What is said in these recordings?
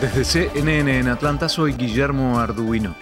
Desde CNN en Atlanta soy Guillermo Arduino.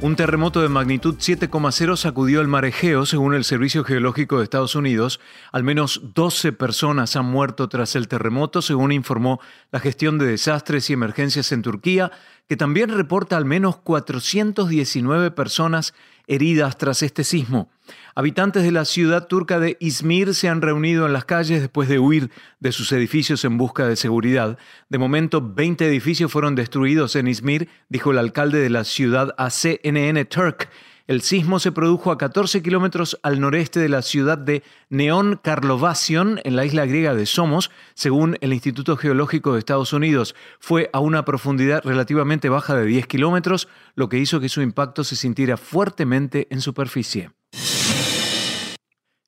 Un terremoto de magnitud 7,0 sacudió el mar Egeo, según el Servicio Geológico de Estados Unidos. Al menos 12 personas han muerto tras el terremoto, según informó la gestión de desastres y emergencias en Turquía, que también reporta al menos 419 personas heridas tras este sismo. Habitantes de la ciudad turca de Izmir se han reunido en las calles después de huir de sus edificios en busca de seguridad. De momento, 20 edificios fueron destruidos en Izmir, dijo el alcalde de la ciudad a CNN Turk. El sismo se produjo a 14 kilómetros al noreste de la ciudad de Neon Karlovasion, en la isla griega de Somos, según el Instituto Geológico de Estados Unidos. Fue a una profundidad relativamente baja de 10 kilómetros, lo que hizo que su impacto se sintiera fuertemente en superficie.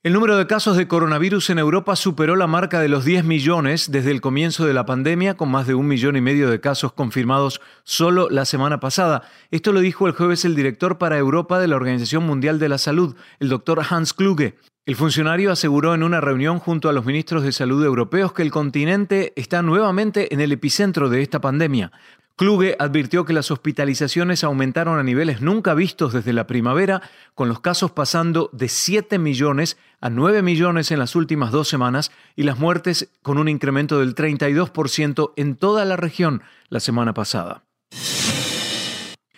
El número de casos de coronavirus en Europa superó la marca de los 10 millones desde el comienzo de la pandemia, con más de un millón y medio de casos confirmados solo la semana pasada. Esto lo dijo el jueves el director para Europa de la Organización Mundial de la Salud, el doctor Hans Kluge. El funcionario aseguró en una reunión junto a los ministros de salud europeos que el continente está nuevamente en el epicentro de esta pandemia. Kluge advirtió que las hospitalizaciones aumentaron a niveles nunca vistos desde la primavera, con los casos pasando de 7 millones a 9 millones en las últimas dos semanas y las muertes con un incremento del 32% en toda la región la semana pasada.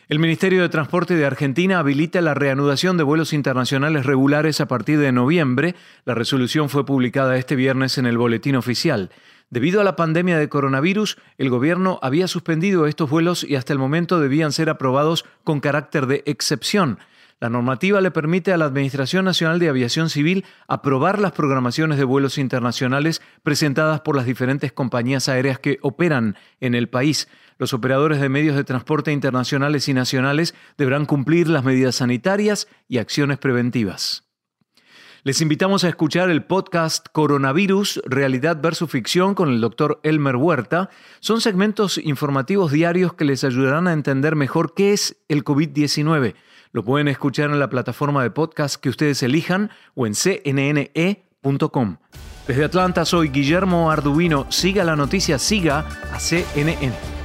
El Ministerio de Transporte de Argentina habilita la reanudación de vuelos internacionales regulares a partir de noviembre. La resolución fue publicada este viernes en el Boletín Oficial. Debido a la pandemia de coronavirus, el gobierno había suspendido estos vuelos y hasta el momento debían ser aprobados con carácter de excepción. La normativa le permite a la Administración Nacional de Aviación Civil aprobar las programaciones de vuelos internacionales presentadas por las diferentes compañías aéreas que operan en el país. Los operadores de medios de transporte internacionales y nacionales deberán cumplir las medidas sanitarias y acciones preventivas. Les invitamos a escuchar el podcast Coronavirus, Realidad versus Ficción con el doctor Elmer Huerta. Son segmentos informativos diarios que les ayudarán a entender mejor qué es el COVID-19. Lo pueden escuchar en la plataforma de podcast que ustedes elijan o en cnne.com. Desde Atlanta soy Guillermo Arduino. Siga la noticia, siga a CNN.